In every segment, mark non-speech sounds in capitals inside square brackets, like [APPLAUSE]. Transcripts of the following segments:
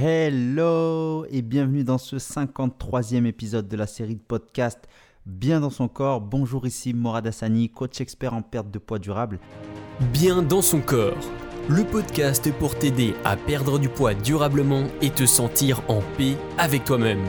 Hello et bienvenue dans ce 53e épisode de la série de podcast Bien dans son corps. Bonjour ici Morad Hassani, coach expert en perte de poids durable. Bien dans son corps, le podcast pour t'aider à perdre du poids durablement et te sentir en paix avec toi-même.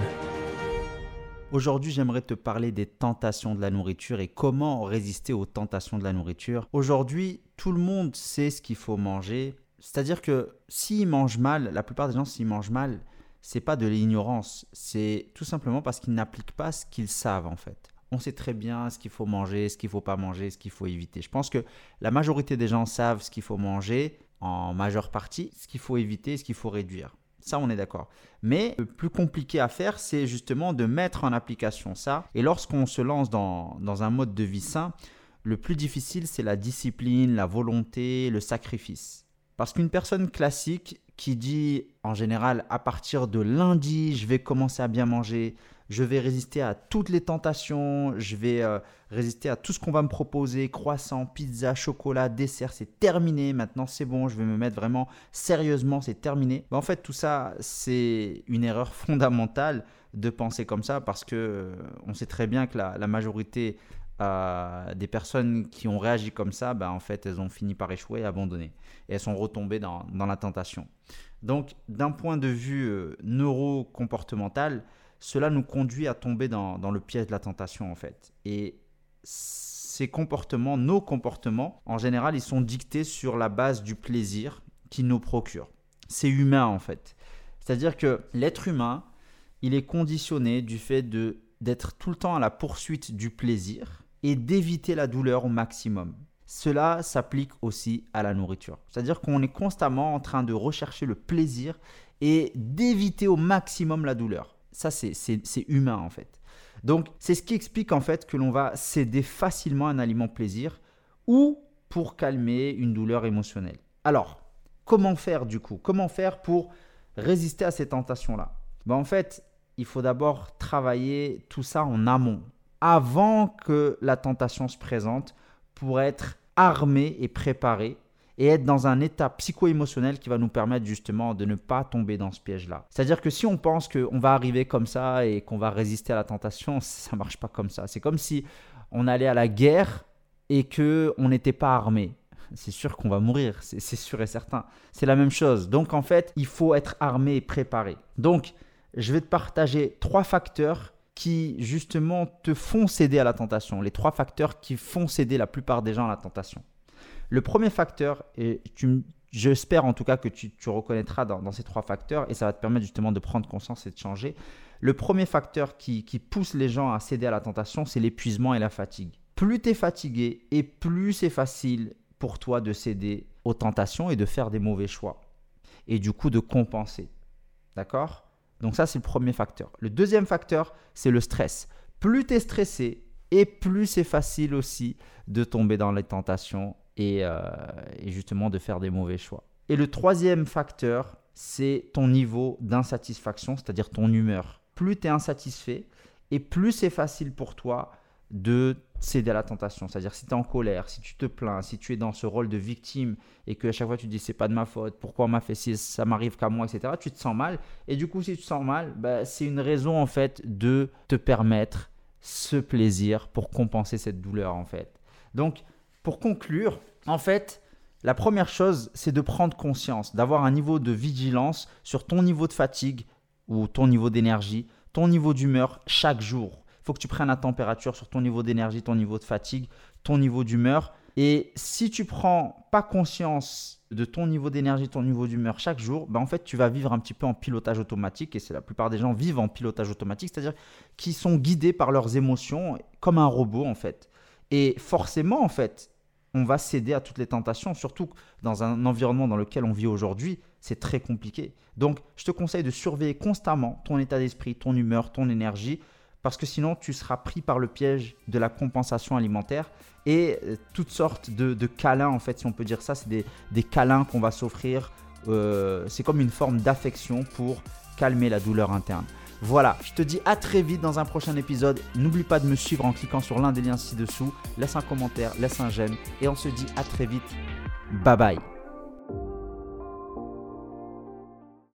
Aujourd'hui, j'aimerais te parler des tentations de la nourriture et comment résister aux tentations de la nourriture. Aujourd'hui, tout le monde sait ce qu'il faut manger, c'est-à-dire que s'ils mangent mal, la plupart des gens, s'ils mangent mal, c'est pas de l'ignorance, c'est tout simplement parce qu'ils n'appliquent pas ce qu'ils savent en fait. On sait très bien ce qu'il faut manger, ce qu'il faut pas manger, ce qu'il faut éviter. Je pense que la majorité des gens savent ce qu'il faut manger en majeure partie, ce qu'il faut éviter, ce qu'il faut réduire. Ça, on est d'accord. Mais le plus compliqué à faire, c'est justement de mettre en application ça. Et lorsqu'on se lance dans, dans un mode de vie sain, le plus difficile, c'est la discipline, la volonté, le sacrifice. Parce qu'une personne classique qui dit en général à partir de lundi, je vais commencer à bien manger, je vais résister à toutes les tentations, je vais euh, résister à tout ce qu'on va me proposer, croissant, pizza, chocolat, dessert, c'est terminé, maintenant c'est bon, je vais me mettre vraiment sérieusement, c'est terminé. en fait, tout ça, c'est une erreur fondamentale de penser comme ça parce que euh, on sait très bien que la, la majorité des personnes qui ont réagi comme ça, ben, en fait, elles ont fini par échouer et abandonner. Et elles sont retombées dans, la tentation. Donc, d'un point de vue euh, neuro-comportemental, cela nous conduit à tomber dans, dans, le piège de la tentation, en fait. Et ces comportements, nos comportements, en général, ils sont dictés sur la base du plaisir qu'ils nous procurent. C'est humain, en fait. C'est-à-dire que l'être humain, il est conditionné du fait de d'être tout le temps à la poursuite du plaisir et d'éviter la douleur au maximum. Cela s'applique aussi à la nourriture. C'est-à-dire qu'on est constamment en train de rechercher le plaisir et d'éviter au maximum la douleur. Ça, c'est humain en fait. Donc, c'est ce qui explique en fait que l'on va céder facilement à un aliment plaisir ou pour calmer une douleur émotionnelle. Alors, comment faire du coup? Comment faire pour résister à ces tentations-là? Ben, En fait, il faut d'abord travailler tout ça en amont avant que la tentation se présente pour être armé et préparé et être dans un état psycho-émotionnel qui va nous permettre justement de ne pas tomber dans ce piège-là. C'est-à-dire que si on pense qu'on va arriver comme ça et qu'on va résister à la tentation, [LAUGHS] ça ne marche pas comme ça. C'est comme si on allait à la guerre et que on n'était pas armé. C'est sûr qu'on va mourir, c'est sûr et certain. C'est la même chose. Donc en fait, il faut être armé et préparé. Donc, je vais te partager trois facteurs qui justement te font céder à la tentation, les trois facteurs qui font céder la plupart des gens à la tentation. Le premier facteur, et j'espère en tout cas que tu, reconnaîtras dans, ces trois facteurs, et ça va te permettre justement de prendre conscience et de changer. Le premier facteur qui, qui pousse les gens à céder à la tentation, c'est l'épuisement et la fatigue. Plus tu es fatigué et plus c'est facile pour toi de céder aux tentations et de faire des mauvais choix. Et du coup de compenser. D'accord? Donc ça, c'est le premier facteur. Le deuxième facteur, c'est le stress. Plus tu es stressé, et plus c'est facile aussi de tomber dans les tentations euh, et, justement de faire des mauvais choix. Et le troisième facteur, c'est ton niveau d'insatisfaction, c'est-à-dire ton humeur. Plus tu es insatisfait, et plus c'est facile pour toi de céder à la tentation. C'est-à-dire si tu es en colère, si tu te plains, si tu es dans ce rôle de victime et que à chaque fois tu dis c'est pas de ma faute, pourquoi on m'a fait ci, ça m'arrive qu'à moi, etc., tu te sens mal. Et du coup, si tu te sens mal, bah, c'est une raison en fait de te permettre ce plaisir pour compenser cette douleur en fait. Donc, pour conclure, en fait, la première chose, c'est de prendre conscience, d'avoir un niveau de vigilance sur ton niveau de fatigue ou ton niveau d'énergie, ton niveau d'humeur chaque jour faut que tu prennes la température sur ton niveau d'énergie, ton niveau de fatigue, ton niveau d'humeur. Et si tu prends pas conscience de ton niveau d'énergie, ton niveau d'humeur chaque jour, ben en fait, tu vas vivre un petit peu en pilotage automatique. Et c'est la plupart des gens vivent en pilotage automatique, c'est-à-dire qu'ils sont guidés par leurs émotions comme un robot, en fait. Et forcément, en fait, on va céder à toutes les tentations, surtout dans un environnement dans lequel on vit aujourd'hui, c'est très compliqué. Donc, je te conseille de surveiller constamment ton état d'esprit, ton humeur, ton énergie, parce que sinon tu seras pris par le piège de la compensation alimentaire et euh, toutes sortes de, câlins, en fait, si on peut dire ça, c'est des, câlins qu'on va s'offrir. Euh, c'est comme une forme d'affection pour calmer la douleur interne. Voilà, je te dis à très vite dans un prochain épisode. N'oublie pas de me suivre en cliquant sur l'un des liens ci-dessous. Laisse un commentaire, laisse un j'aime et on se dit à très vite. Bye bye.